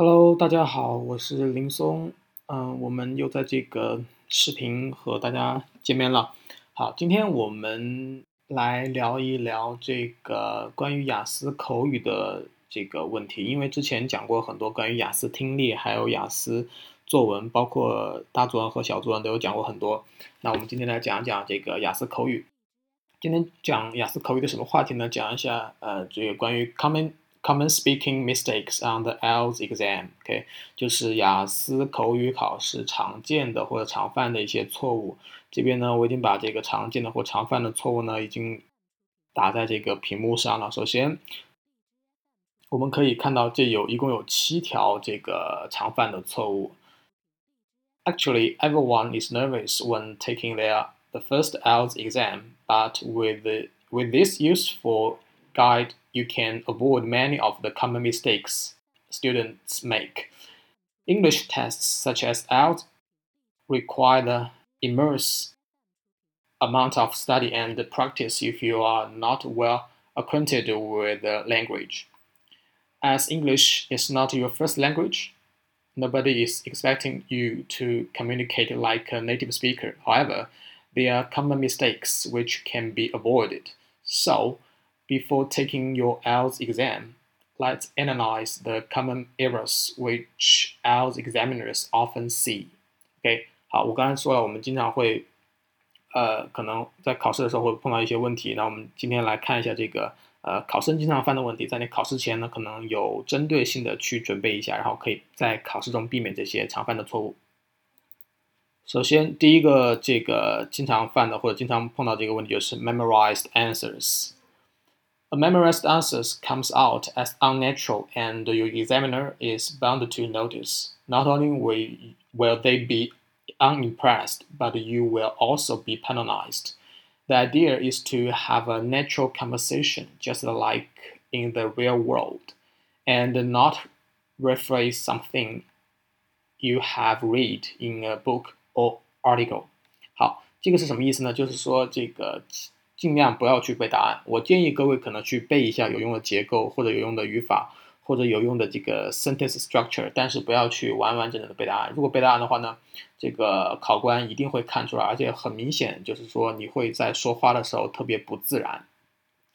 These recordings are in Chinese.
Hello，大家好，我是林松，嗯，我们又在这个视频和大家见面了。好，今天我们来聊一聊这个关于雅思口语的这个问题，因为之前讲过很多关于雅思听力，还有雅思作文，包括大作文和小作文都有讲过很多。那我们今天来讲一讲这个雅思口语。今天讲雅思口语的什么话题呢？讲一下呃，这个关于 common common speaking mistakes on the IELTS exam，OK，就是雅思口语考试常见的或者常犯的一些错误。这边呢，我已经把这个常见的或常犯的错误呢，已经打在这个屏幕上了。首先，我们可以看到这有一共有七条这个常犯的错误。Actually, everyone is nervous when taking their the first IELTS exam, but with, with this useful guide, you can avoid many of the common mistakes students make. English tests such as IELTS require the immense amount of study and practice if you are not well acquainted with the language. As English is not your first language, nobody is expecting you to communicate like a native speaker. However, there are common mistakes which can be avoided. So, before taking your IELTS exam, let's analyze the common errors which IELTS examiners often see. OK，好，我刚才说了，我们经常会，呃，可能在考试的时候会碰到一些问题。那我们今天来看一下这个，呃，考生经常犯的问题，在你考试前呢，可能有针对性的去准备一下，然后可以在考试中避免这些常犯的错误。首先，第一个这个经常犯的或者经常碰到这个问题就是 memorized answers。A memorized answers comes out as unnatural, and your examiner is bound to notice. Not only will, will they be unimpressed, but you will also be penalized. The idea is to have a natural conversation, just like in the real world, and not rephrase something you have read in a book or article。好，这个是什么意思呢？就是说这个 尽量不要去背答案。我建议各位可能去背一下有用的结构，或者有用的语法，或者有用的这个 sentence structure，但是不要去完完整整的背答案。如果背答案的话呢，这个考官一定会看出来，而且很明显就是说你会在说话的时候特别不自然。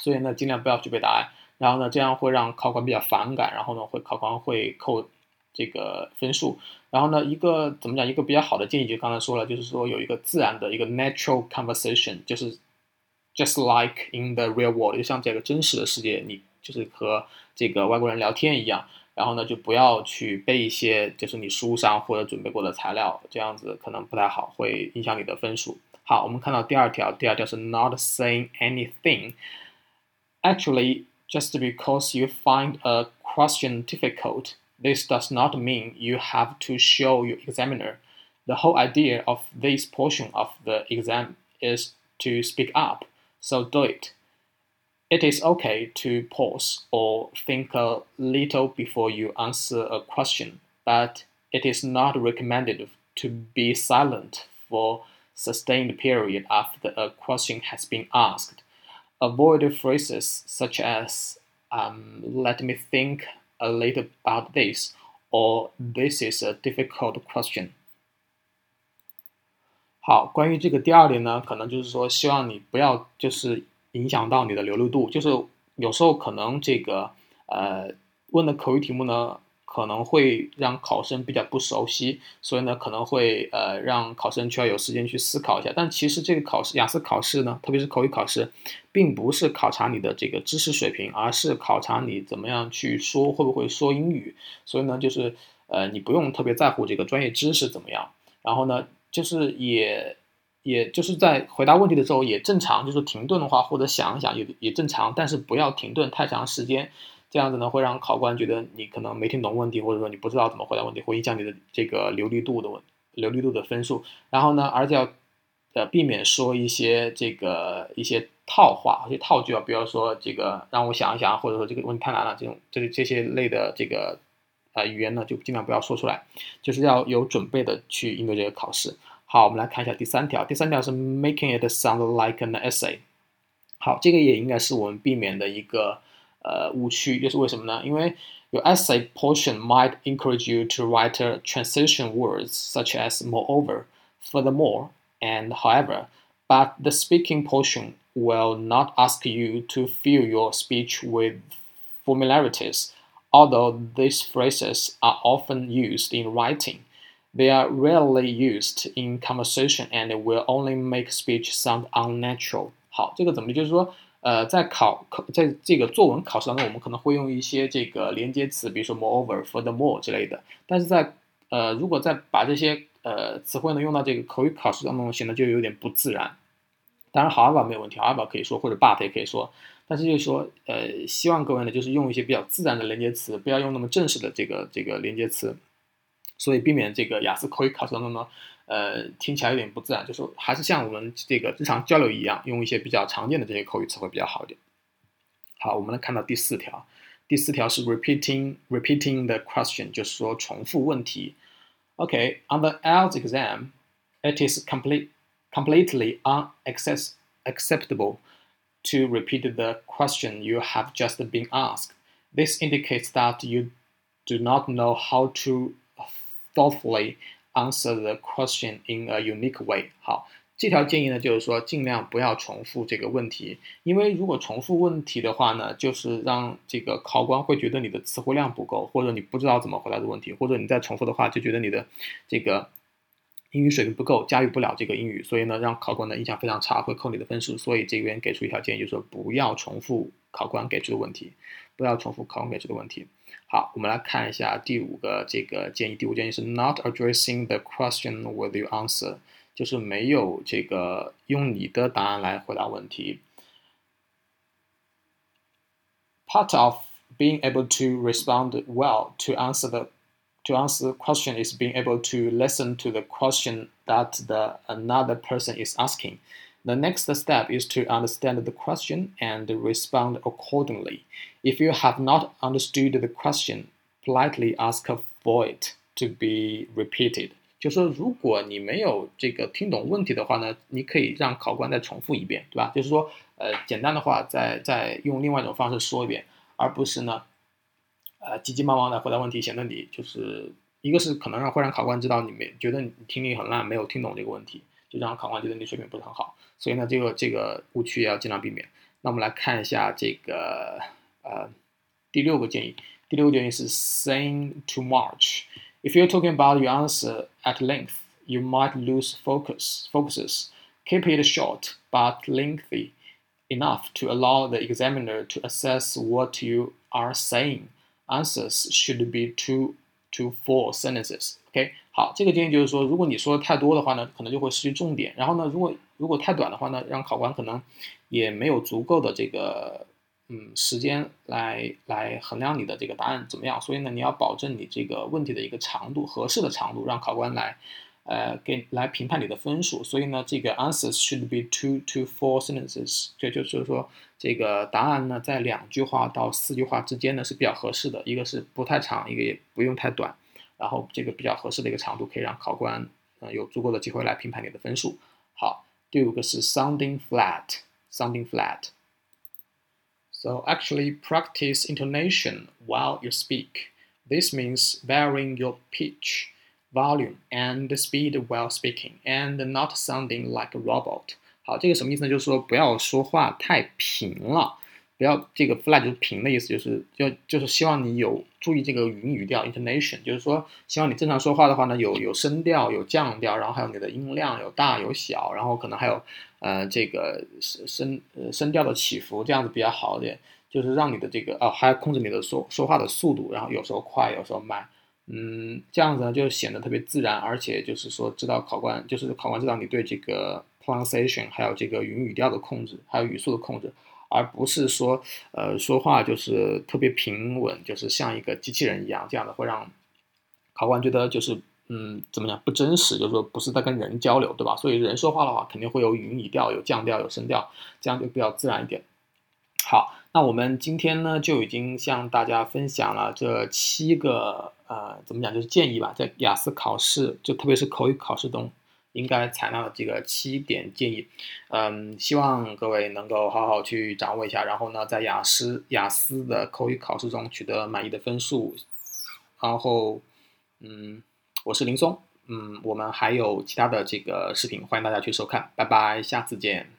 所以呢，尽量不要去背答案，然后呢，这样会让考官比较反感，然后呢，会考官会扣。这个分数，然后呢，一个怎么讲？一个比较好的建议就刚才说了，就是说有一个自然的一个 natural conversation，就是 just like in the real world，就像这个真实的世界，你就是和这个外国人聊天一样。然后呢，就不要去背一些就是你书上或者准备过的材料，这样子可能不太好，会影响你的分数。好，我们看到第二条，第二条是 not saying anything。Actually, just because you find a question difficult. This does not mean you have to show your examiner. The whole idea of this portion of the exam is to speak up, so do it. It is okay to pause or think a little before you answer a question, but it is not recommended to be silent for sustained period after a question has been asked. Avoid phrases such as um, "Let me think a little about this, or this is a difficult question。好，关于这个第二点呢，可能就是说，希望你不要就是影响到你的流利度，就是有时候可能这个呃问的口语题目呢。可能会让考生比较不熟悉，所以呢，可能会呃让考生需要有时间去思考一下。但其实这个考试，雅思考试呢，特别是口语考试，并不是考察你的这个知识水平，而是考察你怎么样去说，会不会说英语。所以呢，就是呃你不用特别在乎这个专业知识怎么样。然后呢，就是也也就是在回答问题的时候也正常，就是停顿的话或者想一想也也正常，但是不要停顿太长时间。这样子呢，会让考官觉得你可能没听懂问题，或者说你不知道怎么回答问题，会影响你的这个流利度的问流利度的分数。然后呢，而且要呃避免说一些这个一些套话、一些套句啊，比如说这个让我想一想，或者说这个问题太难了这种这这些类的这个呃语言呢，就尽量不要说出来，就是要有准备的去应对这个考试。好，我们来看一下第三条，第三条是 making it sound like an essay。好，这个也应该是我们避免的一个。 呃误区，就是为什么呢？因为 your essay portion might encourage you to write transition words such as moreover, furthermore, and however, but the speaking portion will not ask you to fill your speech with formularities. Although these phrases are often used in writing, they are rarely used in conversation and will only make speech sound unnatural. 好，这个怎么就是说，呃，在考在这个作文考试当中，我们可能会用一些这个连接词，比如说 moreover、furthermore 之类的。但是在呃，如果再把这些呃词汇呢用到这个口语考试当中，显得就有点不自然。当然，however 没有问题，however 可以说，或者 but 也可以说。但是就是说，呃，希望各位呢，就是用一些比较自然的连接词，不要用那么正式的这个这个连接词，所以避免这个雅思口语考试当中呢，呃，听起来有点不自然。就是还是像我们这个日常交流一样，用一些比较常见的这些口语词汇比较好一点。好，我们来看到第四条，第四条是 repeating repeating the question，就是说重复问题。OK，on the IELTS exam，it is complete completely unaccess acceptable to repeat the question you have just been asked. This indicates that you do not know how to thoughtfully answer the question in a unique way. 好，这条建议呢，就是说尽量不要重复这个问题，因为如果重复问题的话呢，就是让这个考官会觉得你的词汇量不够，或者你不知道怎么回答的问题，或者你再重复的话，就觉得你的这个英语水平不够，驾驭不了这个英语，所以呢，让考官的印象非常差，会扣你的分数。所以这边给出一条建议，就是说不要重复考官给出的问题，不要重复考官给出的问题。好，我们来看一下第五个这个建议。第五建议是 not addressing the question with your answer，就是没有这个用你的答案来回答问题。Part of being able to respond well to answer the to answer the question is being able to listen to the question that the another person is asking. The next step is to understand the question and respond accordingly. If you have not understood the question, politely ask for it to be repeated. 就说如果你没有这个听懂问题的话呢，你可以让考官再重复一遍，对吧？就是说，呃，简单的话再再用另外一种方式说一遍，而不是呢 呃，急急忙忙的回答问题，显得你就是一个是可能让会让考官知道你没觉得你听力很烂，没有听懂这个问题，就让考官觉得你水平不是很好。所以呢，这个这个误区也要尽量避免。那我们来看一下这个呃第六个建议，第六个建议是 saying too much。If you're talking about your answer at length, you might lose focus focuses. Keep it short but lengthy enough to allow the examiner to assess what you are saying Answers should be two to four sentences. OK，好，这个建议就是说，如果你说的太多的话呢，可能就会失去重点。然后呢，如果如果太短的话呢，让考官可能也没有足够的这个嗯时间来来衡量你的这个答案怎么样。所以呢，你要保证你这个问题的一个长度合适的长度，让考官来呃给来评判你的分数。所以呢，这个 answers should be two to four sentences，这就是说。这个答案呢，在两句话到四句话之间呢是比较合适的，一个是不太长，一个也不用太短，然后这个比较合适的一个长度，可以让考官嗯有足够的机会来评判你的分数。好，第五个是 sounding flat，sounding flat。So actually practice intonation while you speak. This means varying your pitch, volume, and speed while speaking, and not sounding like a robot. 好，这个什么意思呢？就是说不要说话太平了，不要这个 flat 就是平的意思，就是就就是希望你有注意这个语音语调 intonation，就是说希望你正常说话的话呢，有有声调，有降调，然后还有你的音量有大有小，然后可能还有呃这个声呃声调的起伏，这样子比较好一点，就是让你的这个哦还要控制你的说说话的速度，然后有时候快，有时候慢，嗯，这样子呢就显得特别自然，而且就是说知道考官就是考官知道你对这个。pronunciation，还有这个语语调的控制，还有语速的控制，而不是说，呃，说话就是特别平稳，就是像一个机器人一样，这样的会让考官觉得就是，嗯，怎么讲不真实，就是说不是在跟人交流，对吧？所以人说话的话，肯定会有语音语调，有降调，有声调，这样就比较自然一点。好，那我们今天呢就已经向大家分享了这七个，呃，怎么讲就是建议吧，在雅思考试，就特别是口语考试中。应该采纳的这个七点建议。嗯，希望各位能够好好去掌握一下，然后呢，在雅思雅思的口语考试中取得满意的分数。然后，嗯，我是林松，嗯，我们还有其他的这个视频，欢迎大家去收看，拜拜，下次见。